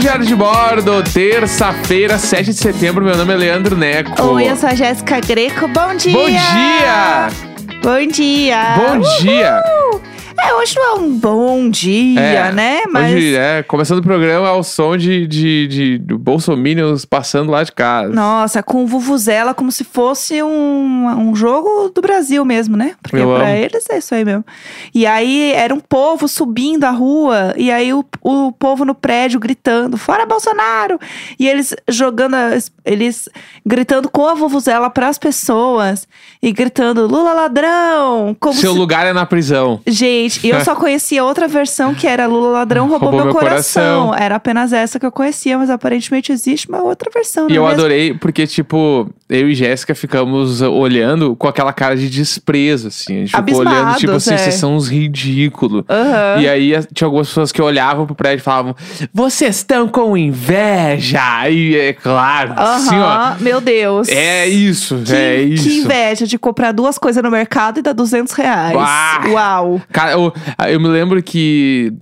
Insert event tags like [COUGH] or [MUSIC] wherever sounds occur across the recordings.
Diário de Bordo, terça-feira, 7 de setembro. Meu nome é Leandro Neco. Oi, eu sou a Jéssica Greco. Bom dia! Bom dia! Bom dia! Bom dia! É, hoje não é um bom dia, É, né? Mas. Hoje, é, começando o programa ao som de, de, de, de bolsominions passando lá de casa. Nossa, com Vuvuzela como se fosse um, um jogo do Brasil mesmo, né? Porque Eu pra amo. eles é isso aí mesmo. E aí era um povo subindo a rua, e aí o, o povo no prédio gritando: Fora Bolsonaro! E eles jogando, eles gritando com a Vuvuzela pras pessoas e gritando: Lula ladrão! Como Seu se lugar é na prisão. Gente, e eu só [LAUGHS] conhecia outra versão que era Lula Ladrão roubou, meu, coração. Era apenas essa que eu conhecia, mas aparentemente existe uma outra versão, E não eu é mesmo? adorei porque, tipo, eu e Jéssica ficamos olhando com aquela cara de desprezo, assim. A gente ficou olhando, tipo assim, é. vocês são uns ridículos. Aham. E aí tinha algumas pessoas que olhavam pro prédio e falavam: Vocês estão com inveja! E é claro, assim, ó. Meu Deus. É isso, Que, é isso. que inveja de comprar duas coisas no mercado e dar 200 reais. Uau. Uau. Cara, eu, eu me lembro que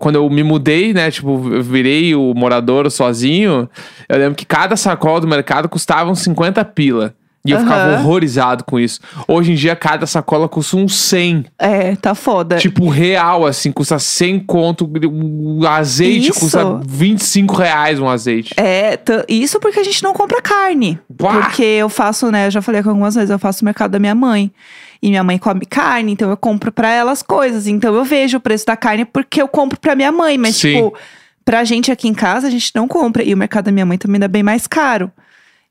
quando eu me mudei, né? Tipo, eu virei o morador sozinho. Eu lembro que cada sacola do mercado custava uns 50 pila. E eu ficava Aham. horrorizado com isso. Hoje em dia, cada sacola custa uns 100. É, tá foda. Tipo, real, assim, custa 100 conto. O azeite Isso. custa 25 reais um azeite. É, isso porque a gente não compra carne. Bah! Porque eu faço, né? Eu já falei com algumas vezes, eu faço o mercado da minha mãe. E minha mãe come carne, então eu compro pra ela as coisas. Então eu vejo o preço da carne porque eu compro pra minha mãe. Mas, Sim. tipo, pra gente aqui em casa, a gente não compra. E o mercado da minha mãe também dá bem mais caro.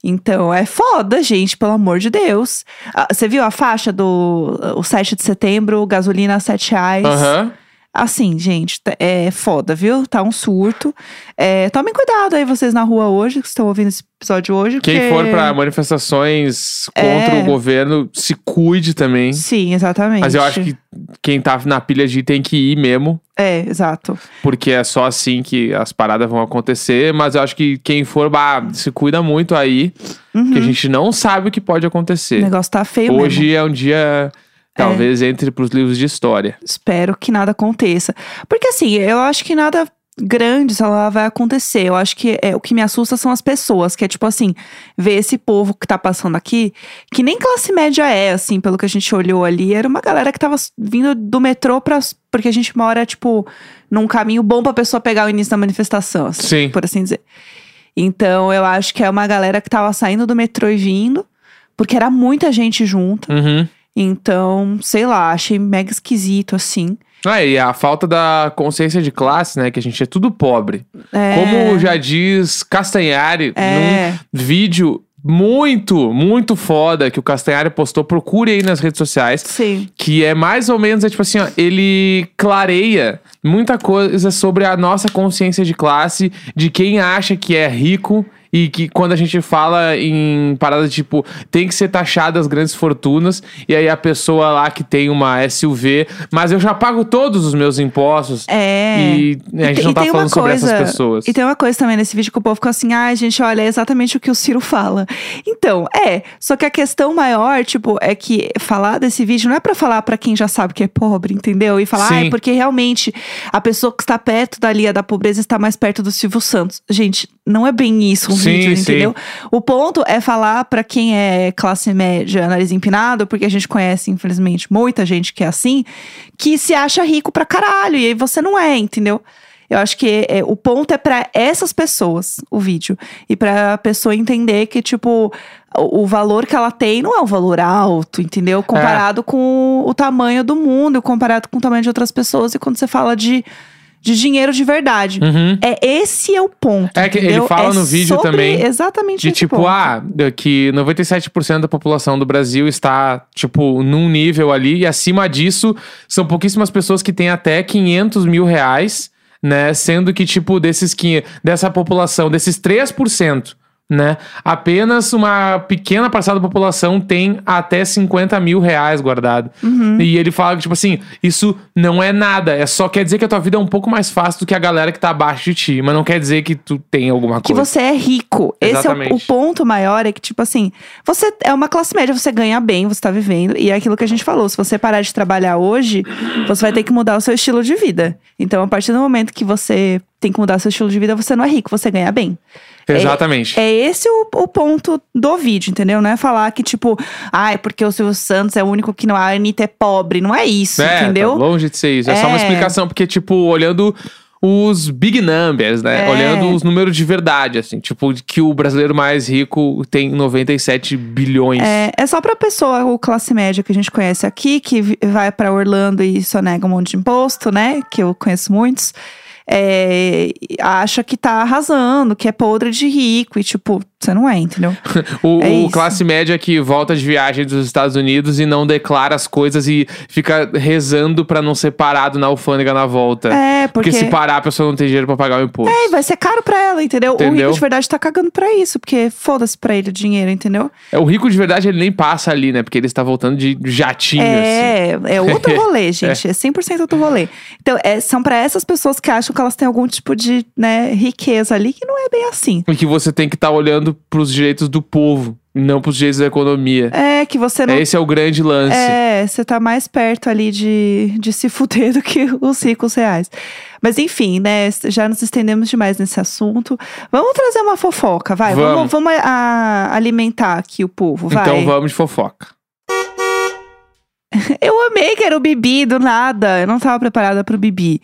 Então é foda, gente, pelo amor de Deus. Ah, Você viu a faixa do o 7 de setembro, gasolina a 7 reais? Aham. Assim, gente, é foda, viu? Tá um surto. É, tomem cuidado aí, vocês na rua hoje, que estão ouvindo esse episódio hoje. Quem porque- for pra manifestações contra É. o governo, se cuide também. Sim, exatamente. Mas eu acho que quem tá na pilha de ir tem que ir mesmo. É, exato. Porque é só assim que as paradas vão acontecer. Mas eu acho que quem for, bah, se cuida muito aí. Uhum. Que a gente não sabe o que pode O acontecer. negócio tá feio Hoje mesmo. é um dia, talvez, entre pros livros de história. Espero que nada aconteça. Porque assim, eu acho que nada grande, sei lá, vai acontecer. Eu acho que é, o que me assusta são as pessoas, que é tipo assim, ver esse povo que tá passando aqui, que nem classe média é, assim, pelo que a gente olhou ali, era uma galera que tava vindo do metrô pra. Porque a gente mora, tipo, num caminho bom pra pessoa pegar o início da manifestação, assim, Sim. por assim dizer. Então, eu acho que é uma galera que tava saindo do metrô e vindo, porque era muita gente junta. Uhum. Então, sei lá, achei mega esquisito, assim. Ah, e a falta da consciência de classe, né? Que a gente é tudo pobre. É, Como já diz Castanhari É. num vídeo muito, muito foda que o Castanhari postou, procure aí nas redes sociais. Sim. Que é mais ou menos, é tipo assim, ó, ele clareia muita coisa sobre a nossa consciência de classe, de quem acha que é rico e que quando a gente fala em paradas tipo, tem que ser taxado as grandes fortunas, e aí a pessoa lá que tem uma SUV, mas eu já pago todos os meus impostos. É. E a gente te- não tá falando sobre essas pessoas. E tem uma coisa também nesse vídeo que o povo ficou assim, ai, gente, olha, é exatamente o que o Ciro fala. Então, é. Só que a questão maior, tipo, é que falar desse vídeo não é pra falar pra quem já sabe que é pobre, entendeu? E falar, Sim. ai, porque realmente a pessoa que está perto da linha da pobreza está mais perto do Silvio Santos. Gente, não é bem isso o Sim, vídeo, sim. entendeu? O ponto é falar pra quem é classe média, nariz empinado, porque a gente conhece, infelizmente, muita gente que é assim, que se acha rico pra caralho, e aí você não é, entendeu? Eu acho que é, o ponto é pra essas pessoas, o vídeo. E pra pessoa entender que, tipo, o, o valor que ela tem não é um valor alto, entendeu? Comparado com o tamanho do mundo, comparado com o tamanho de outras pessoas. E quando você fala de, de dinheiro de verdade. Uhum. É, esse é o ponto. É que ele entendeu? fala É no vídeo também Exatamente De tipo, ponto. ah, que 97% da população do Brasil está, tipo, num nível ali, e acima disso, são pouquíssimas pessoas que têm até 500 mil reais, né? Sendo que, tipo, desses 500, dessa população, desses 3%, né? Apenas uma pequena parcela da população tem até 50 mil reais guardado. Uhum. E ele fala que, tipo assim, isso não é nada. É só quer dizer que a tua vida é um pouco mais fácil do que a galera que tá abaixo de ti. Mas não quer dizer que tu tem alguma Que coisa. você é rico. Esse é o, Exatamente. o ponto maior, é que, tipo assim, você é uma classe média, você ganha bem, você tá vivendo. E é aquilo que a gente falou: se você parar de trabalhar hoje, você vai ter que mudar o seu estilo de vida. Então, a partir do momento que você tem que mudar seu estilo de vida, você não é rico, você ganha bem. Exatamente. É esse o, o ponto do vídeo, entendeu? Não é falar que, tipo, ai, porque o Silvio Santos é o único que não. A Anitta é pobre. Não é isso, É, entendeu? tá longe de ser isso. É, só uma É. explicação, porque, tipo, olhando os big numbers, né? É. Olhando os números de verdade, assim. Tipo, que o brasileiro mais rico tem 97 bilhões. É, é só pra pessoa, o classe média que a gente conhece aqui, que vai pra Orlando e só nega um monte de imposto, né? Que eu conheço muitos. É, acha que tá arrasando, que é podre de rico. E, tipo, você não é, entendeu? [LAUGHS] O, É o classe média que volta de viagem dos Estados Unidos e não declara as coisas e fica rezando pra não ser parado na alfândega na volta. É, Porque porque. se parar, a pessoa não tem dinheiro pra pagar o imposto. É, vai ser caro pra ela, entendeu? O Entendeu? rico de verdade tá cagando pra isso, porque foda-se pra ele o dinheiro, entendeu? É, o rico de verdade, ele nem passa ali, né? Porque ele está voltando de jatinho, assim. É, é outro [LAUGHS] rolê, gente. É 100% outro rolê. Então, é, são pra essas pessoas que acham que elas têm algum tipo de né, riqueza ali, que não é bem assim. E que você tem que estar olhando pros direitos do povo, não pros direitos da economia. É, que você não. Esse é o grande lance. É, você tá mais perto ali de, de se [LAUGHS] fuder do que os ricos reais. Mas enfim, né? Já nos estendemos demais nesse assunto. Vamos trazer uma fofoca, vai. Vamos. Vamos, vamos a- alimentar aqui o povo, vai. Então vamos de fofoca. [LAUGHS] Eu amei que era o Bibi do nada. Eu não tava preparada pro Bibi.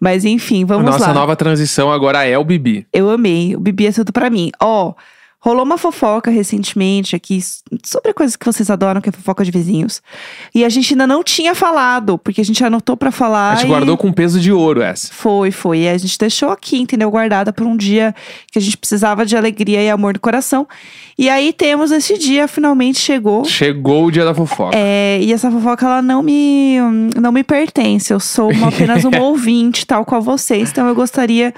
Mas enfim, vamos Nossa lá. nova transição agora é o Bibi. Eu amei. O Bibi é tudo pra mim. Ó, rolou uma fofoca recentemente aqui sobre coisas que vocês adoram, que é fofoca de vizinhos. E a gente ainda não tinha falado, porque a gente anotou pra falar. A gente e- guardou com peso de ouro essa. Foi, foi. E a gente deixou aqui, entendeu? Guardada por um dia que a gente precisava de alegria e amor no coração. E aí temos esse dia, finalmente chegou. Chegou o dia da fofoca. É, e essa fofoca, ela não me, não me pertence. Eu sou uma- [LAUGHS] apenas uma ouvinte, tal qual vocês. Então eu gostaria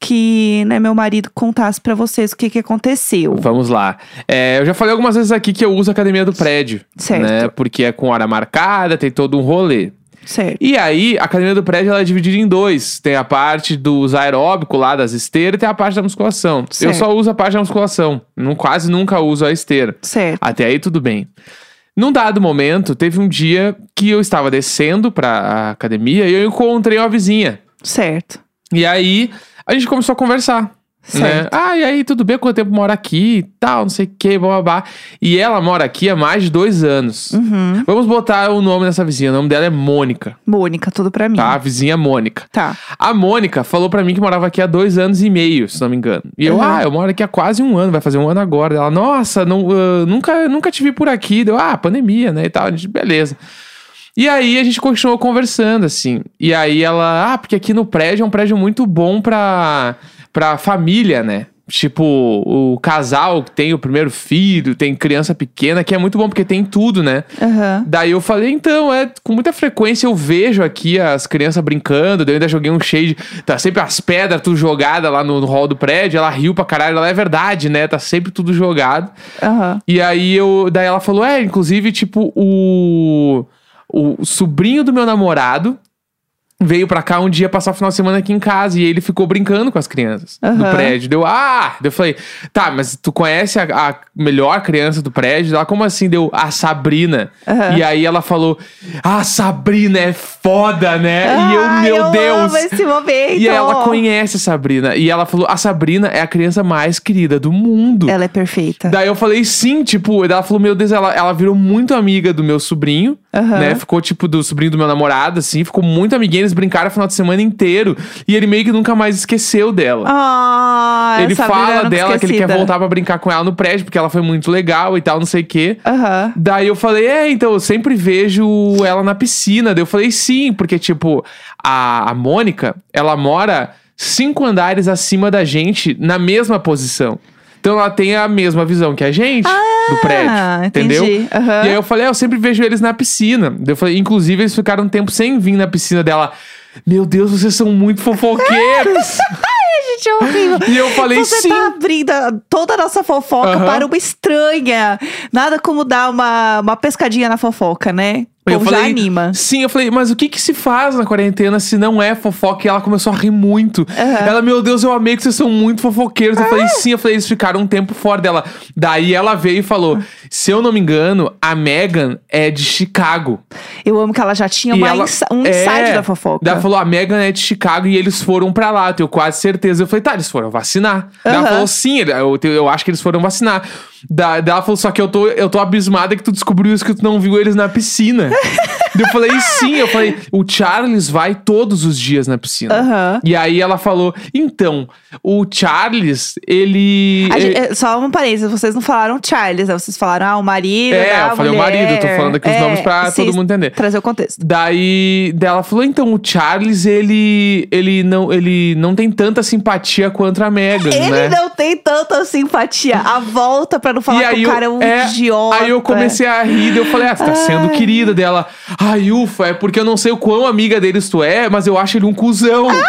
que né, meu marido contasse pra vocês o que, que aconteceu. Vamos lá. É, eu já falei algumas vezes aqui que eu uso a academia do prédio. Certo. Né? Porque é com hora marcada, tem todo um rolê. Certo. E aí, a academia do prédio ela é dividida em dois. Tem a parte dos aeróbicos lá, das esteiras, e tem a parte da musculação. Eu Certo. só uso a parte da musculação. Não, quase nunca uso a esteira. Certo. Até aí tudo bem. Num dado momento, teve um dia que eu estava descendo pra academia e eu encontrei uma vizinha. Certo. E aí, a gente começou a conversar. Né? Ah, e aí, tudo bem? Quanto tempo mora aqui e tal, não sei o que, babá. E ela mora aqui há mais de dois anos. Uhum. Vamos botar o nome dessa vizinha. O nome dela é Mônica, Mônica, tudo pra mim. tá? A vizinha Mônica. Tá. A Mônica falou pra mim que morava aqui há dois anos e meio, se não me engano. E eu, Uhum. ah, eu moro aqui há quase um ano, vai fazer um ano agora. Ela, nossa, não, ah, nunca, nunca te vi por aqui. Deu, ah, pandemia, né? E tal. A gente, beleza. E aí a gente continuou conversando, assim. E aí ela, ah, porque aqui no prédio é um prédio muito bom pra, pra família, né? Tipo, o casal que tem o primeiro filho, tem criança pequena, que é muito bom porque tem tudo, né? Aham. Daí eu falei, então, é, com muita frequência eu vejo aqui as crianças brincando, daí eu ainda joguei um shade, tá sempre as pedras tudo jogadas lá no, no hall do prédio, ela riu pra caralho, ela é verdade, né? Tá sempre tudo jogado. Aham. E aí eu, daí ela falou, é, inclusive, tipo, o, o sobrinho do meu namorado veio pra cá um dia passar o final de semana aqui em casa e ele ficou brincando com as crianças do Aham. prédio. Deu, ah! Eu falei, tá, mas tu conhece a, a melhor criança do prédio? Ela, como assim? Deu, a Sabrina. Aham. E aí ela falou, ah, Sabrina é foda, né? e eu, meu eu Deus! esse momento. E ela conhece a Sabrina. E ela falou, a Sabrina é a criança mais querida do mundo. Ela é perfeita. Daí eu falei sim, tipo, ela falou, meu Deus, ela, ela virou muito amiga do meu sobrinho, Aham. né? Ficou, tipo, do sobrinho do meu namorado, assim, ficou muito amiguinha, eles brincaram o final de semana inteiro. E ele meio que nunca mais esqueceu dela. Ah, ele fala dela que ele quer esquecida. voltar pra brincar com ela no prédio, porque ela foi muito legal e tal, não sei o quê. Aham. Daí eu falei, é, então, eu sempre vejo ela na piscina. Daí eu falei, sim, porque, tipo, a, a Mônica, ela mora cinco andares acima da gente na mesma posição. Então ela tem a mesma visão que a gente do prédio. Ah, entendi. Entendeu? Aham. E aí eu falei, é, eu sempre vejo eles na piscina. Eu falei, inclusive, eles ficaram um tempo sem vir na piscina dela. Meu Deus, vocês são muito fofoqueiros. [LAUGHS] Gente, é horrível. e eu falei, Você sim. tá abrindo toda a nossa fofoca Aham. para uma estranha. Nada como dar uma, uma pescadinha na fofoca, né? O Eu povo já falei, anima. Sim, eu falei, mas o que que se faz na quarentena se não é fofoca? E ela começou a rir muito. Aham. Ela, meu Deus, eu amei que vocês são muito fofoqueiros. Eu falei, sim, eu falei, eles ficaram um tempo fora dela. Daí ela veio e falou: se eu não me engano, a Megan é de Chicago. Eu amo que ela já tinha uma ela- insa- um é, insight da fofoca. Daí ela falou, a Megan é de Chicago e eles foram pra lá, eu tenho quase certeza. Eu falei, tá, eles foram vacinar. Daí ela falou, sim, eu, eu acho que eles foram vacinar. Da- Daí ela falou, só que eu tô, eu tô abismada que tu descobriu isso, que tu não viu eles na piscina. [LAUGHS] Eu falei, sim, eu falei, o Charles vai todos os dias na piscina. Aham. E aí ela falou, então, o Charles, ele... Gente- é, só um parênteses, vocês não falaram Charles, né? Vocês falaram, ah, o marido. É, da eu falei o mulher. marido, eu tô falando aqui os É, nomes pra sim, todo mundo entender. Trazer o contexto. Daí dela falou: então, o Charles, ele, ele, não, ele não tem tanta simpatia quanto a Megan, Ele né? não tem tanta simpatia. A volta pra não falar e que o eu, cara é um é, idiota. Aí eu comecei a rir, eu falei, ah, você tá sendo Ai. querida dela. Ai, ufa, é porque eu não sei o quão amiga deles tu é, mas eu acho ele um cuzão. [LAUGHS]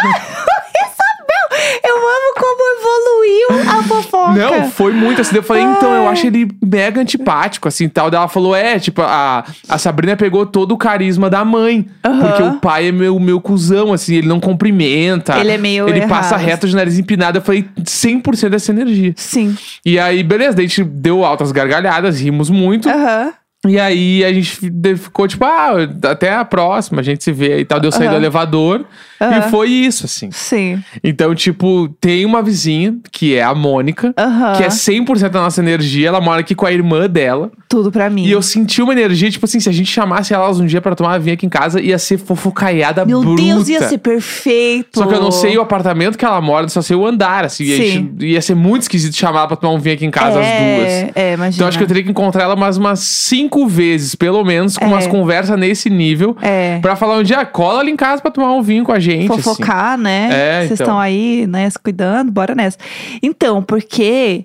Eu amo como evoluiu a fofoca. Não, foi muito assim. Eu falei, então, eu acho ele mega antipático, assim, tal. Daí ela falou, é, tipo, a, a Sabrina pegou todo o carisma da mãe. Porque o pai é meu, meu cuzão, assim, ele não cumprimenta. Ele é meio Ele passa errado. reto de nariz empinado. Eu falei, 100% dessa energia. Sim. E aí, beleza, daí a gente deu altas gargalhadas, rimos muito. Aham. E aí a gente fi- ficou tipo, ah, até a próxima, a gente se vê e tal. Deu sair do Aham. elevador. Aham. E foi isso, assim. Sim. Então, tipo, tem uma vizinha, que é a Mônica, Aham. que é 100% da nossa energia. Ela mora aqui com a irmã dela. Tudo pra mim. E eu senti uma energia, tipo assim, se a gente chamasse elas um dia pra tomar vinho aqui em casa, ia ser fofocaiada Meu bruta. Deus, ia ser perfeito. Só que eu não sei o apartamento que ela mora, só sei o andar, assim. Sim. gente- ia ser muito esquisito chamar ela pra tomar um vinho aqui em casa, as duas. É, é, imagina. Então acho que eu teria que encontrar ela mais umas cinco vezes, pelo menos, com É. umas conversas nesse nível. É. Pra falar um dia, cola ali em casa pra tomar um vinho com a gente. assim. fofocar, né? É, Vocês então. estão aí, né, se cuidando, bora nessa. Então, porque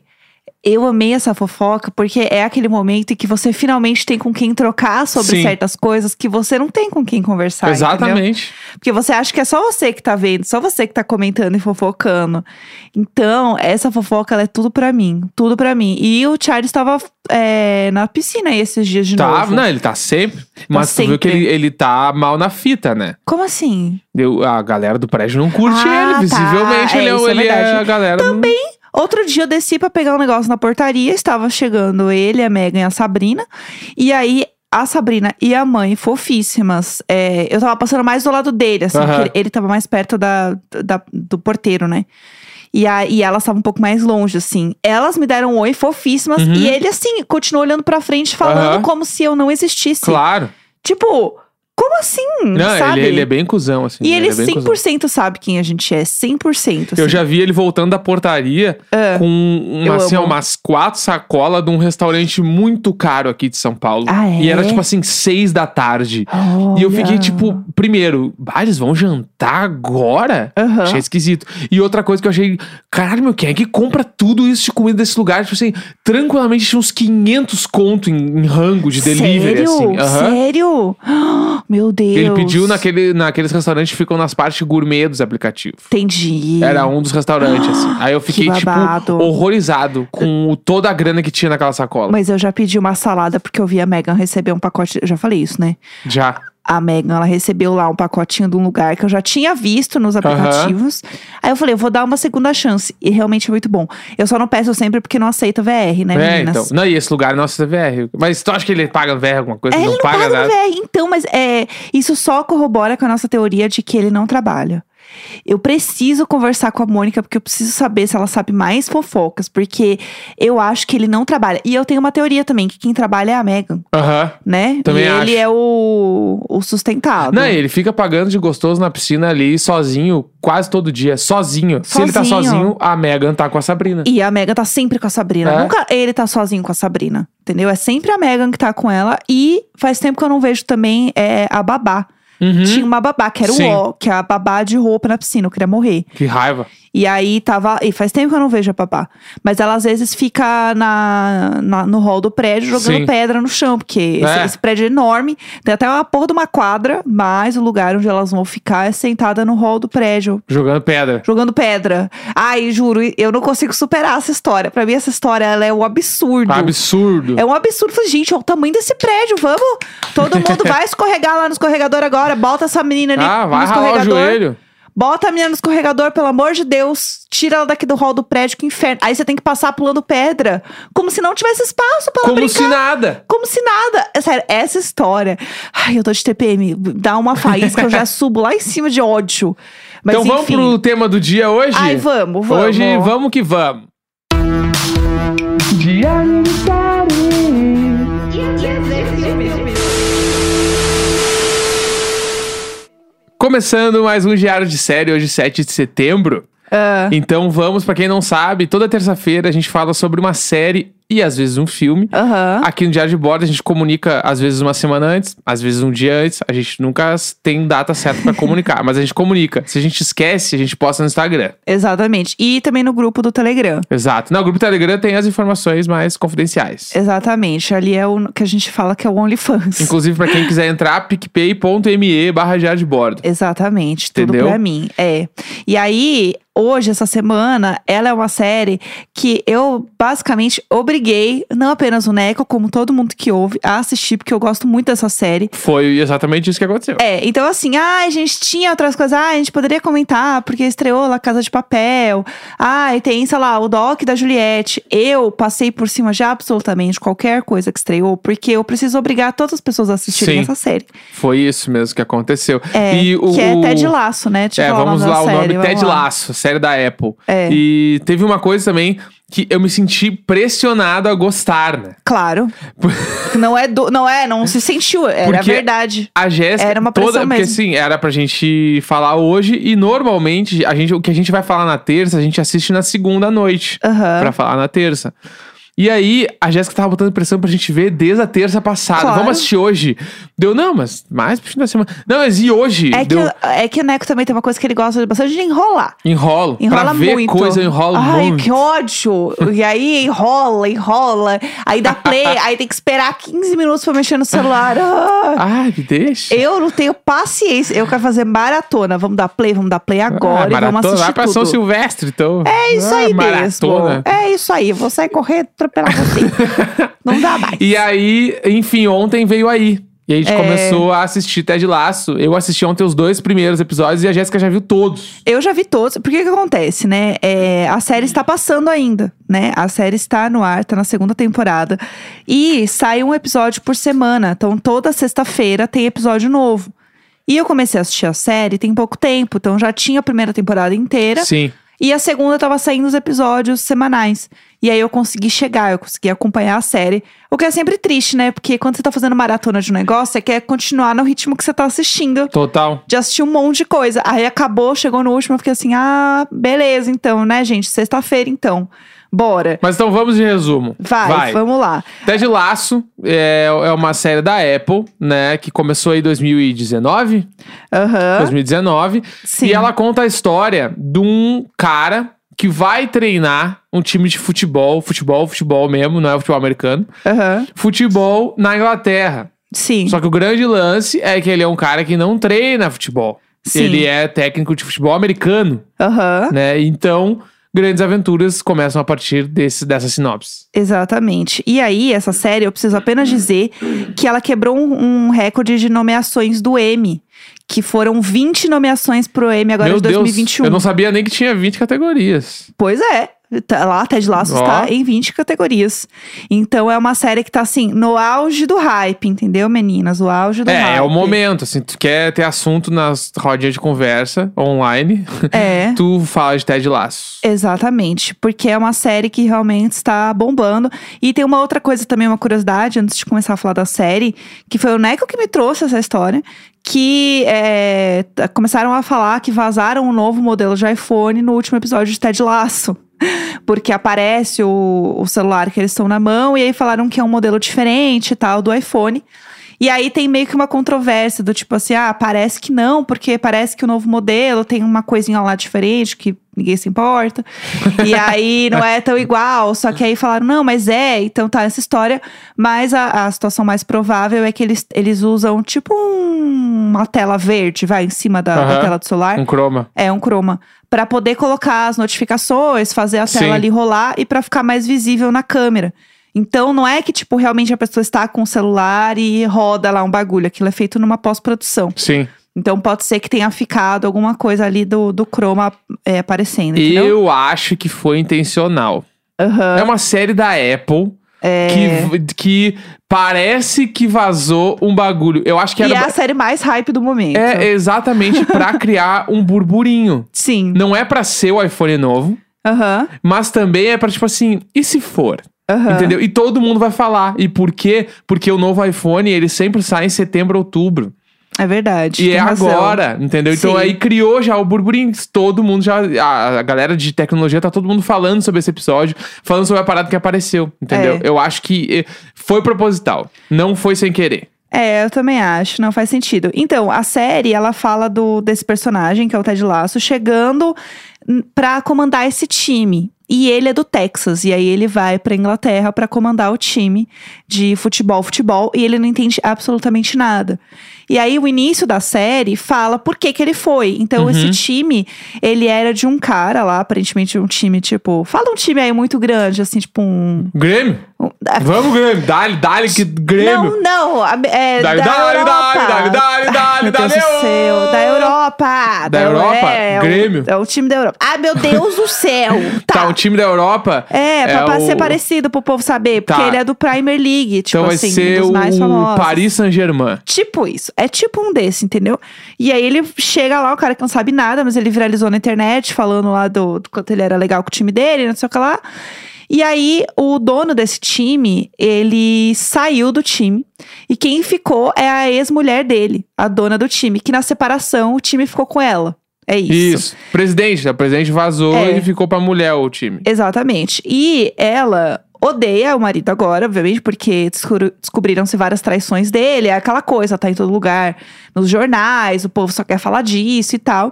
eu amei essa fofoca, porque é aquele momento em que você finalmente tem com quem trocar sobre Sim. certas coisas que você não tem com quem conversar. entendeu? Exatamente. Porque você acha que é só você que tá vendo, só você que tá comentando e fofocando. Então, essa fofoca, ela é tudo pra mim. Tudo pra mim. E o Charles tava é, na piscina aí esses dias de Tá, novo. não, ele tá sempre. Mas tu viu que sempre. ele, ele tá mal na fita, né? Como assim? Eu- a galera do prédio não curte Ah, ele, tá. visivelmente. É, ele é, é ele é verdade. a galera. Também Outro dia eu desci pra pegar um negócio na portaria, estava chegando ele, a Megan e a Sabrina. E aí a Sabrina e a mãe, fofíssimas. é, eu tava passando mais do lado dele, assim, Aham. porque ele, tava mais perto da, da- do porteiro, né? E, a, e elas estavam um pouco mais longe, assim. Elas me deram um oi fofíssimas. Uhum. E ele, assim, continuou olhando pra frente, falando Aham. como se eu não existisse. Claro. Tipo, como assim? Não, sabe? ele, ele é bem cuzão, assim. E ele é bem cuzão. 100% sabe quem a gente é. 100%. Assim. Eu já vi ele voltando da portaria Ah. com uma, assim, umas quatro sacolas de um restaurante muito caro aqui de São Paulo. Ah, é? E era tipo assim, seis da tarde. E eu fiquei tipo, primeiro, ah, eles vão jantar agora? Aham. Achei esquisito. E outra coisa que eu achei, caralho, meu, quem é que compra tudo isso de comida desse lugar? Tipo assim, tranquilamente tinha uns 500 conto em, em rango de delivery, Sério? assim. Aham. Sério? Meu Deus. Ele pediu naquele, naqueles restaurantes que ficam nas partes gourmet dos aplicativos. Entendi. Era um dos restaurantes, assim. Aí eu fiquei, tipo, horrorizado com toda a grana que tinha naquela sacola. Mas eu já pedi uma salada porque eu vi a Megan receber um pacote. Já falei isso, né? Já. A Megan, ela recebeu lá um pacotinho de um lugar que eu já tinha visto nos aplicativos. Aí eu falei, eu vou dar uma segunda chance. E realmente é muito bom. Eu só não peço sempre porque não aceita VR, né, é, meninas? então. Não, e esse lugar, nossa, VR. Mas tu acha que ele paga VR alguma coisa? É, não, ele não paga, paga nada. VR. Então, mas é, isso só corrobora com a nossa teoria de que ele não trabalha. Eu preciso conversar com a Mônica, porque eu preciso saber se ela sabe mais fofocas, porque eu acho que ele não trabalha. E eu tenho uma teoria também, que quem trabalha é a Megan, Aham. né? Também e ele acho. é o, o sustentado. Não, ele fica pagando de gostoso na piscina ali, sozinho, quase todo dia. Sozinho. Se ele tá Sozinho. sozinho, a Megan tá com a Sabrina. E a Megan tá sempre com a Sabrina. É? Nunca ele tá sozinho com a Sabrina. Entendeu? É sempre a Megan que tá com ela. E faz tempo que eu não vejo também é, a babá. Uhum. Tinha uma babá, que era Sim. o ó, que é a babá de roupa na piscina. Eu queria morrer. Que raiva. E aí tava. E faz tempo que eu não vejo a Papá. Mas ela às vezes fica na, na- no hall do prédio jogando Sim. pedra no chão, porque esse, É. esse prédio é enorme. Tem até uma porra de uma quadra, mas o lugar onde elas vão ficar é sentada no hall do prédio. Jogando pedra. Jogando pedra. Ai, juro, eu não consigo superar essa história. Pra mim, essa história ela é um absurdo. Absurdo. É um absurdo. Gente, olha o tamanho desse prédio, vamos. Todo mundo [LAUGHS] vai escorregar lá no escorregador agora. Bota essa menina ali Ah, no vai ralar o escorregador. joelho. Bota a menina no escorregador, pelo amor de Deus. Tira ela daqui do hall do prédio, que inferno. Aí você tem que passar pulando pedra. Como se não tivesse espaço pra ela Como brincar. se nada. Como se nada. É sério, essa história. Ai, eu tô de TPM. Dá uma faísca, eu já [LAUGHS] subo lá em cima de ódio. Mas então vamos enfim. pro tema do dia hoje? Ai, vamos, vamos. Hoje vamos que vamos. Dia Começando mais um diário de série, hoje 7 de setembro. Ah, Então vamos, pra quem não sabe, toda terça-feira a gente fala sobre uma série e às vezes um filme. Aham. Aqui no Diário de Bordo a gente comunica às vezes uma semana antes, às vezes um dia antes. A gente nunca tem data certa pra comunicar, [LAUGHS] mas a gente comunica. Se a gente esquece, a gente posta no Instagram. Exatamente. E também no grupo do Telegram. Exato. No grupo Telegram tem as informações mais confidenciais. Exatamente. Ali é o que a gente fala que é o OnlyFans. Inclusive, pra quem quiser entrar, [LAUGHS] picpay.me barra diário de bordo. Exatamente, tudo Entendeu? pra mim. É. E aí, hoje, essa semana, ela é uma série que eu basicamente obriguei, não apenas o Neco, como todo mundo que ouve, a assistir, porque eu gosto muito dessa série. Foi exatamente isso que aconteceu. É, então assim, ah, a gente tinha outras coisas, ah, a gente poderia comentar, porque estreou lá Casa de Papel, ah, e tem, sei lá, o Doc da Juliette. Eu passei por cima de absolutamente qualquer coisa que estreou, porque eu preciso obrigar todas as pessoas a assistirem Sim. essa série. Foi isso mesmo que aconteceu. É, e o, que é Ted Laço, né? É, vamos lá, o nome Ted. Laço, série da Apple. É. E teve uma coisa também que eu me senti pressionado a gostar, né? Claro. [LAUGHS] não é do, não é, não se sentiu, era Porque verdade. A Jéssica Era uma toda, pressão porque mesmo. assim, era pra gente falar hoje e normalmente a gente, o que a gente vai falar na terça, a gente assiste na segunda noite Aham. pra falar na terça. E aí, a Jéssica tava botando pressão pra gente ver desde a terça passada. Claro. Vamos assistir hoje. Deu, não, mas mais pro fim da semana. Não, mas e hoje? É que, Deu é que o Neco também tem uma coisa que ele gosta bastante de enrolar. enrolo. Enrola pra ver muito. coisa, eu enrolo Ai, muito. que ódio. E aí enrola, enrola. Aí dá play, aí tem que esperar 15 minutos pra mexer no celular. Ah. [LAUGHS] Ai, me deixa. Eu não tenho paciência. Eu quero fazer maratona. Vamos dar play, vamos dar play agora ah, e vamos maratona, assistir vai pra tudo. São Silvestre, então. É isso Ah, aí maratona. mesmo. É isso aí. Vou sair correndo, atropelar você. [LAUGHS] não dá mais. E aí, enfim, ontem veio aí. E a gente É. começou a assistir Ted Laço. Eu assisti ontem os dois primeiros episódios e a Jéssica já viu todos. Eu já vi todos. Por que que acontece, né? É, a série está passando ainda, né? A série está no ar, tá na segunda temporada. E sai um episódio por semana. Então, toda sexta-feira tem episódio novo. E eu comecei a assistir a série tem pouco tempo. Então, já tinha a primeira temporada inteira. Sim. E a segunda tava saindo os episódios semanais. E aí eu consegui chegar, eu consegui acompanhar a série. O que é sempre triste, né? Porque quando você tá fazendo maratona de um negócio, você quer continuar no ritmo que você tá assistindo Total. de assistir um monte de coisa. Aí acabou, chegou no último, eu fiquei assim, ah, beleza, então, né, gente? Sexta-feira, então. Bora. Mas então vamos de resumo. Vai, vamos lá. Ted Laço é, é uma série da Apple, né? Que começou em 2019. Aham. 2019. Sim. E ela conta a história de um cara que vai treinar um time de futebol, futebol, futebol mesmo, não é futebol americano. Aham. Futebol na Inglaterra. Sim. Só que o grande lance é que ele é um cara que não treina futebol. Sim. Ele é técnico de futebol americano, Aham. né? Então, grandes aventuras começam a partir desse, dessa sinopse. Exatamente. E aí, essa série, eu preciso apenas dizer que ela quebrou um, um recorde de nomeações do Emmy. Que foram 20 nomeações pro Emmy agora Meu de 2021. Deus, eu não sabia nem que tinha 20 categorias. Pois é. Tá lá, Ted Lasso Ó. está em 20 categorias. Então é uma série que tá assim, no auge do hype, entendeu, meninas? O auge do hype. É, é o momento, assim, tu quer ter assunto nas rodinhas de conversa online, [LAUGHS] É. tu fala de Ted Laço. Exatamente, porque é uma série que realmente está bombando. E tem uma outra coisa também, uma curiosidade, antes de começar a falar da série, que foi o Neco que me trouxe essa história, que é, começaram a falar que vazaram um novo modelo de iPhone no último episódio de Ted Laço. Porque aparece o, o celular que eles estão na mão, e aí falaram que é um modelo diferente e tal do iPhone. E aí tem meio que uma controvérsia do tipo assim, ah, parece que não, porque parece que o novo modelo tem uma coisinha lá diferente que ninguém se importa. e aí não é tão igual, só que aí falaram, não, mas é, então tá essa história. Mas a, a situação mais provável é que eles, eles usam tipo um- uma tela verde, vai, em cima da, da Aham. tela do celular. Um croma. É, um chroma. Pra poder colocar as notificações, fazer a Sim. tela ali rolar e pra ficar mais visível na câmera. Então não é que, tipo, realmente a pessoa está com o celular e roda lá um bagulho. Aquilo é feito numa pós-produção. Sim. Então pode ser que tenha ficado alguma coisa ali do, do chroma é, aparecendo, entendeu? Eu acho que foi intencional. Aham. É uma série da Apple É. que, que parece que vazou um bagulho. Eu acho que E era. é a série mais hype do momento. É exatamente pra [LAUGHS] criar um burburinho. Sim. Não é pra ser o iPhone novo, Aham. mas também é pra, tipo assim, e se for? Aham. Entendeu? E todo mundo vai falar. E por quê? Porque o novo iPhone, ele sempre sai em setembro, outubro. É verdade. E é razão. agora, entendeu? Então Sim. aí criou já o burburinho. Todo mundo já. A, a galera de tecnologia tá todo mundo falando sobre esse episódio, falando sobre a parada que apareceu, entendeu? É. Eu acho que eh, foi proposital. Não foi sem querer. É, eu também acho, não faz sentido. Então, a série, ela fala do desse personagem, que é o Ted Lasso, chegando pra comandar esse time. E ele é do Texas, e aí ele vai pra Inglaterra pra comandar o time de futebol, futebol, e ele não entende absolutamente nada. E aí o início da série fala por que que ele foi. Então Uhum. esse time, ele era de um cara lá, aparentemente um time tipo, fala um time aí muito grande, assim, tipo um, Grêmio? um- Vamos, Grêmio. Dale, dale, que Grêmio. não, não. É, Dale, da dale, Europa. dale, dale, dale, dale, Deus do dale, céu. Da Europa. Da Europa? É, Grêmio. É o, é o time da Europa. Ai, meu Deus do céu. Tá, Tá. Time da Europa. É, pra, pra o- ser parecido pro povo saber. Porque Tá. ele é do Premier League. Tipo Então vai assim, ser um dos mais o famosos. Paris Saint-Germain. Tipo isso. É tipo um desse, entendeu? E aí ele chega lá, o cara que não sabe nada, mas ele viralizou na internet, falando lá do, do quanto ele era legal com o time dele, não sei o que lá. E aí, o dono desse time, ele saiu do time. E quem ficou é a ex-mulher dele, a dona do time, que na separação o time ficou com ela. É isso. Isso. Presidente. A presidente vazou É. e ficou pra mulher o time. Exatamente. E ela odeia o marido agora, obviamente, porque descobri- descobriram-se várias traições dele. É aquela coisa, tá em todo lugar, nos jornais, o povo só quer falar disso e tal.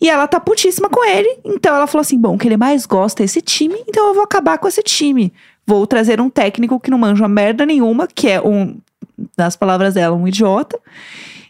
E ela tá putíssima com ele. Então ela falou assim: bom, o que ele mais gosta é esse time, então eu vou acabar com esse time. Vou trazer um técnico que não manja merda nenhuma, que é um, nas palavras dela, um idiota.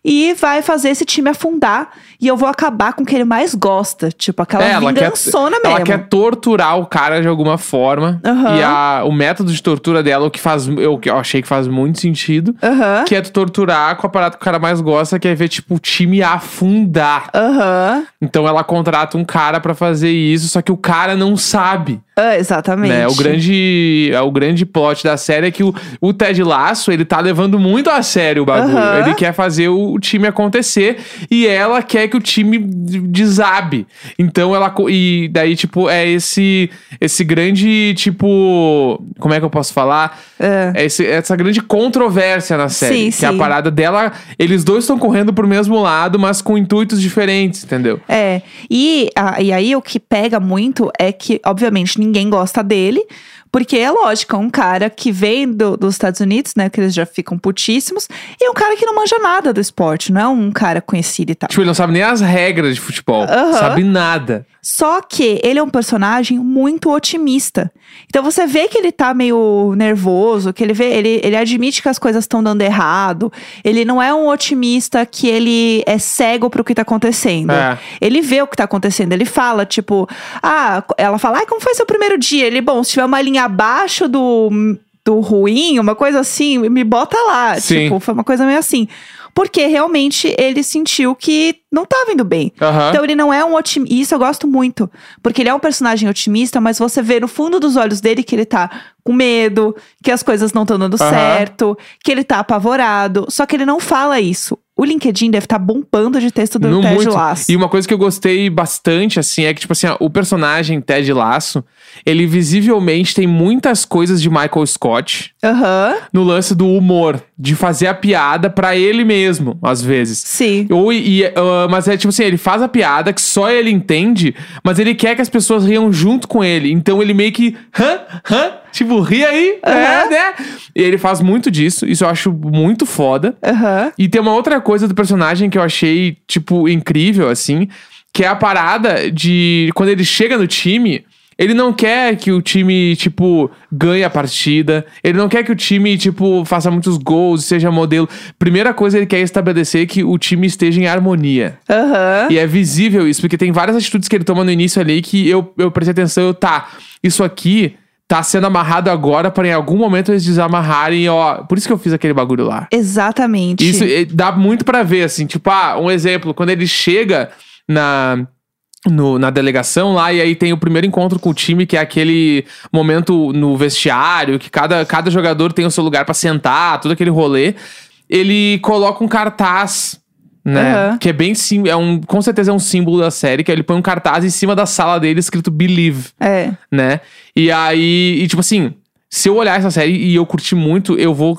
E vai fazer esse time afundar. E eu vou acabar com o que ele mais gosta. Tipo, aquela É, ela quer, mesmo. ela quer torturar o cara de alguma forma. Aham. E a- o método de tortura dela, o que faz. Eu, eu achei que faz muito sentido. Aham. Que é tu torturar com a parada que o cara mais gosta, que é ver, tipo, o time afundar. Aham. Então ela contrata um cara pra fazer isso, só que o cara não sabe. Ah, exatamente. Né? O grande, é, o grande plot da série é que o, o Ted Lasso, ele tá levando muito a sério o bagulho. Ele quer fazer o, o time acontecer e ela quer que o time desabe. Então ela e daí tipo é esse esse grande tipo, como é que eu posso falar? É. É esse- essa grande controvérsia na série, Sim, que é a sim. parada dela, eles dois estão correndo pro mesmo lado, mas com intuitos diferentes, entendeu? É. E, a- e aí o que pega muito é que, obviamente, ninguém gosta dele. Porque é lógico, é um cara que vem do- dos Estados Unidos, né? Que eles já ficam putíssimos. E é um cara que não manja nada do esporte, não é um cara conhecido e tal. Tipo, ele não sabe nem as regras de futebol, Aham. sabe nada. Só que ele é um personagem muito otimista. Então você vê que ele tá meio nervoso, que ele vê, ele, ele admite que as coisas estão dando errado. Ele não é um otimista que ele é cego pro que tá acontecendo. É. Ele vê o que tá acontecendo. Ele fala, tipo, ah, ela fala, ah, como foi seu primeiro dia? Ele, bom, se tiver uma linha abaixo do, do ruim, uma coisa assim, me bota lá. Sim. Tipo, foi uma coisa meio assim. Porque realmente ele sentiu que não tava indo bem. Aham. Então ele não é um otimista. Isso eu gosto muito. Porque ele é um personagem otimista, mas você vê no fundo dos olhos dele que ele tá com medo, que as coisas não estão dando Aham. certo, que ele tá apavorado. Só que ele não fala isso. O LinkedIn deve estar bombando de texto do Ted muito. Lasso. E uma coisa que eu gostei bastante, assim, é que, tipo assim, ó, o personagem Ted Lasso, ele visivelmente tem muitas coisas de Michael Scott Aham. no lance do humor, de fazer a piada pra ele mesmo, às vezes. Sim. Ou, e, ah, mas é tipo assim, ele faz a piada que só ele entende, mas ele quer que as pessoas riam junto com ele. Então ele meio que. Hã? Hã? Tipo, ri aí, é, Aham. né? E ele faz muito disso, isso eu acho muito foda. Aham. E tem uma outra coisa do personagem que eu achei, tipo, incrível, assim. Que é a parada de quando ele chega no time, ele não quer que o time, tipo, ganhe a partida. Ele não quer que o time, tipo, faça muitos gols, seja modelo. Primeira coisa, ele quer estabelecer que o time esteja em harmonia. Aham. E é visível isso, porque tem várias atitudes que ele toma no início ali que eu, eu prestei atenção, eu, tá, isso aqui tá sendo amarrado agora para em algum momento eles desamarrarem, ó. Por isso que eu fiz aquele bagulho lá. Exatamente. Isso eh, dá muito pra ver, assim, tipo, ah, um exemplo, quando ele chega na. No- na delegação lá, e aí tem o primeiro encontro com o time, que é aquele momento no vestiário, que cada, cada jogador tem o seu lugar pra sentar, todo aquele rolê. Ele coloca um cartaz, né? Aham. Que é bem sim, é um, com certeza é um símbolo da série, que ele põe um cartaz em cima da sala dele escrito Believe É. né? E aí, e tipo assim, se eu olhar essa série e eu curtir muito, eu vou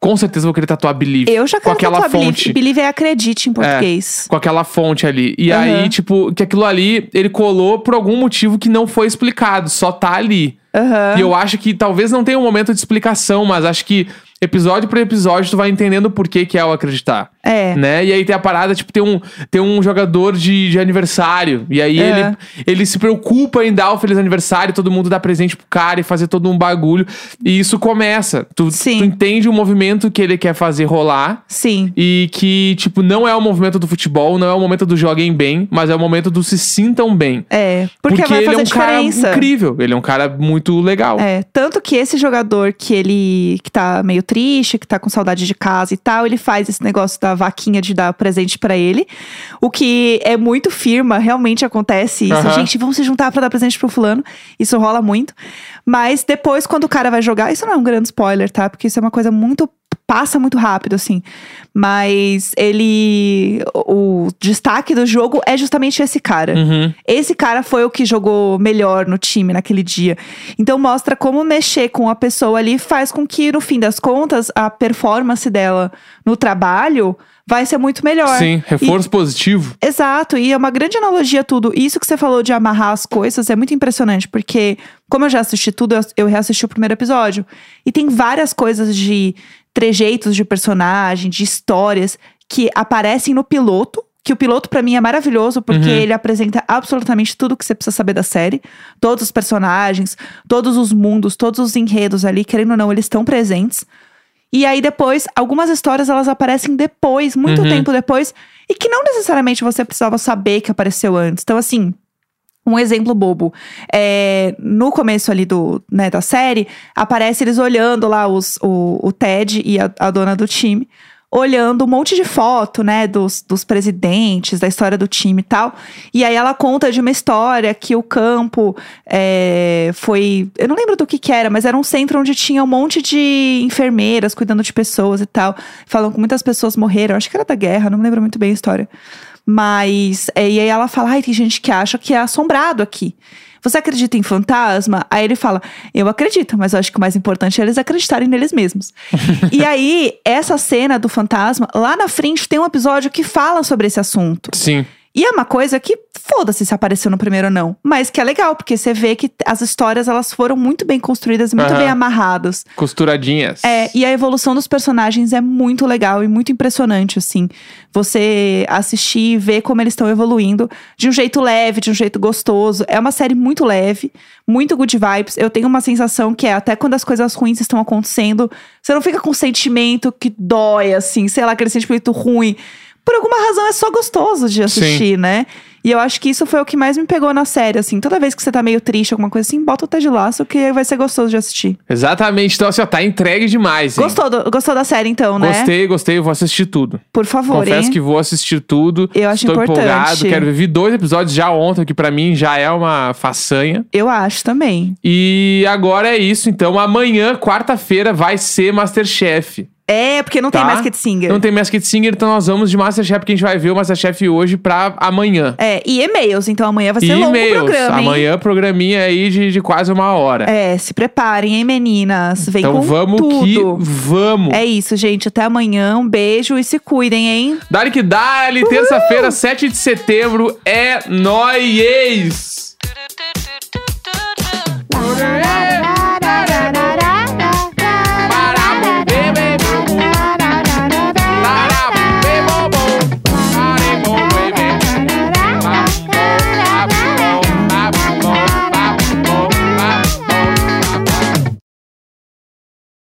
com certeza vou querer tatuar Believe. Eu já com quero aquela tatuar fonte. Believe. Believe é acredite em português. Com aquela fonte ali. E Aham. aí, tipo, que aquilo ali ele colou por algum motivo que não foi explicado, só tá ali. Aham. E eu acho que talvez não tenha um momento de explicação, mas acho que episódio por episódio tu vai entendendo por que que é o acreditar. É. Né? E aí tem a parada, tipo, tem um, tem um jogador de, de aniversário. E aí É. ele, ele se preocupa em dar o feliz aniversário, todo mundo dá presente pro cara e fazer todo um bagulho. E isso começa. Tu, Sim. tu entende o movimento que ele quer fazer rolar. Sim. E que, tipo, não é o movimento do futebol, não é o momento do joguem bem, mas é o momento do se sintam bem. É. Porque, vai ele é um diferença. cara incrível. Ele é um cara muito legal. É, tanto que esse jogador que ele que tá meio triste, que tá com saudade de casa e tal, ele faz esse negócio da vaquinha de dar presente pra ele. O que é muito firma, realmente acontece isso. Aham. Gente, vamos se juntar pra dar presente pro fulano. Isso rola muito. Mas depois, quando o cara vai jogar, isso não é um grande spoiler, tá? Porque isso é uma coisa muito. Passa muito rápido, assim. Mas ele. O destaque do jogo é justamente esse cara. Uhum. Esse cara foi o que jogou melhor no time naquele dia. Então mostra como mexer com a pessoa ali faz com que, no fim das contas, a performance dela no trabalho vai ser muito melhor. Sim, reforço positivo. Exato, e é uma grande analogia tudo. Isso que você falou de amarrar as coisas é muito impressionante, porque, como eu já assisti tudo, eu reassisti o primeiro episódio. E tem várias coisas de trejeitos de personagem, de histórias, que aparecem no piloto. Que o piloto, pra mim, é maravilhoso, porque Uhum. ele apresenta absolutamente tudo que você precisa saber da série. Todos os personagens, todos os mundos, todos os enredos ali, querendo ou não, eles estão presentes. E aí depois, algumas histórias elas aparecem depois, muito Uhum. tempo depois, e que não necessariamente você precisava saber que apareceu antes. Então, assim, um exemplo bobo. É, no começo ali do, né, da série, aparece eles olhando lá os, o, o Ted e a, a dona do time. Olhando um monte de foto, né, dos, dos presidentes, da história do time e tal. E aí ela conta de uma história que o campo é, foi. Eu não lembro do que que era, mas era um centro onde tinha um monte de enfermeiras cuidando de pessoas e tal. Falam que muitas pessoas morreram. Acho que era da guerra, não me lembro muito bem a história. Mas. é, e aí ela fala: ai, tem gente que acha que é assombrado aqui. Você acredita em fantasma? Aí ele fala: Eu acredito, mas eu acho que o mais importante é eles acreditarem neles mesmos. [LAUGHS] e aí, essa cena do fantasma, lá na frente tem um episódio que fala sobre esse assunto. Sim. E é uma coisa que, foda-se se apareceu no primeiro ou não. Mas que é legal, porque você vê que as histórias elas foram muito bem construídas muito Aham. bem amarradas. Costuradinhas. É, e a evolução dos personagens é muito legal e muito impressionante, assim. Você assistir e ver como eles estão evoluindo de um jeito leve, de um jeito gostoso. É uma série muito leve, muito good vibes. Eu tenho uma sensação que é até quando as coisas ruins estão acontecendo, você não fica com um sentimento que dói, assim, sei lá, aquele sentimento ruim. Por alguma razão é só gostoso de assistir, né? E eu acho que isso foi o que mais me pegou na série, assim. Toda vez que você tá meio triste, alguma coisa assim, bota o Ted Laço, que vai ser gostoso de assistir. Exatamente. Então, assim, ó, tá entregue demais, hein? Gostou, do- gostou da série, então, né? Gostei, gostei. Eu vou assistir tudo. Por favor, Confesso hein? que vou assistir tudo. Eu acho Estou importante. empolgado. Quero ver. Dois episódios já ontem, que pra mim já é uma façanha. Eu acho também. E agora é isso. Então, amanhã, quarta-feira, vai ser Masterchef. É, porque não tem Tá? Masked Singer. Não tem Masked Singer, então nós vamos de Masterchef, porque a gente vai ver o Masterchef hoje pra amanhã. É, e e-mails, então amanhã vai ser e longo o e-mails. programa, hein? Amanhã, programinha aí de, de quase uma hora. É, se preparem, hein, meninas? Vem então com vamos tudo. que vamos. É isso, gente. Até amanhã. Um beijo e se cuidem, hein? Dali que dali, terça-feira, 7 de setembro, é nóis!